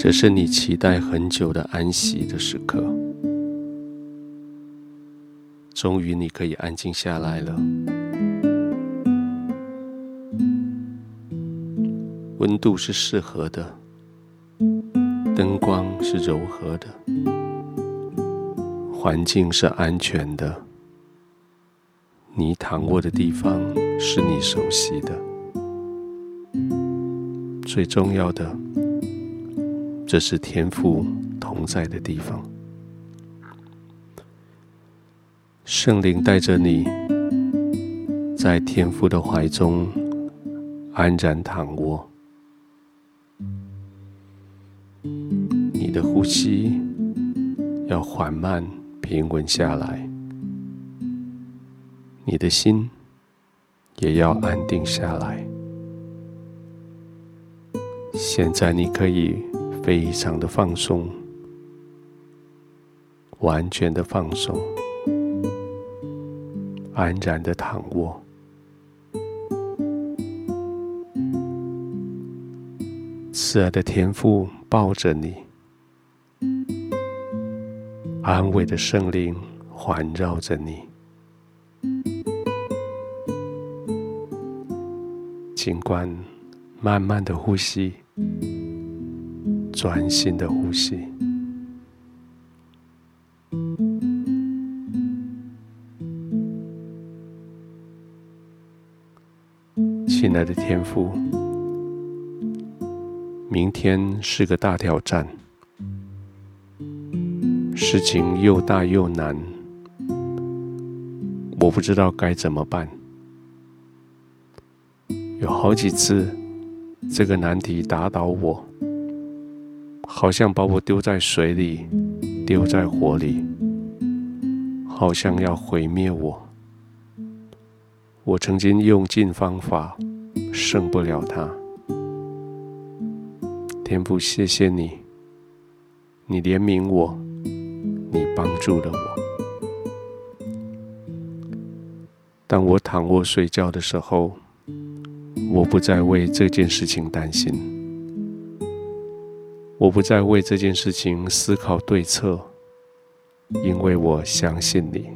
这是你期待很久的安息的时刻，终于你可以安静下来了。温度是适合的，灯光是柔和的，环境是安全的，你躺卧的地方是你熟悉的，最重要的。这是天父同在的地方，圣灵带着你，在天父的怀中安然躺卧，你的呼吸要缓慢平稳下来，你的心也要安定下来。现在你可以。非常的放松，完全的放松，安然的躺卧。慈爱的天父抱着你，安慰的圣灵环绕着你，尽管慢慢的呼吸。专心的呼吸，亲爱的天父，明天是个大挑战，事情又大又难，我不知道该怎么办。有好几次，这个难题打倒我。好像把我丢在水里，丢在火里，好像要毁灭我。我曾经用尽方法，胜不了他。天父，谢谢你，你怜悯我，你帮助了我。当我躺卧睡觉的时候，我不再为这件事情担心。我不再为这件事情思考对策，因为我相信你，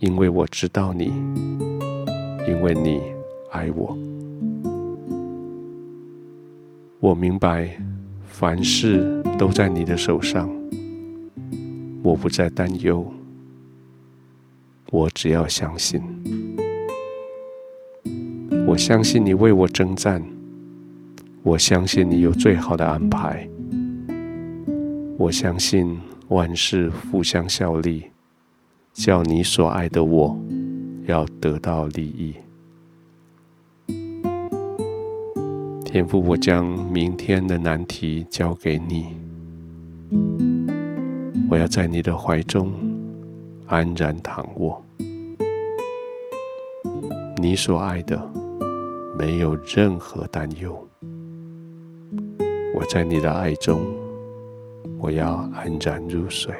因为我知道你，因为你爱我。我明白凡事都在你的手上，我不再担忧，我只要相信。我相信你为我征战。我相信你有最好的安排。我相信万事互相效力，叫你所爱的我要得到利益。天父，我将明天的难题交给你。我要在你的怀中安然躺卧。你所爱的没有任何担忧。我在你的爱中，我要安然入睡。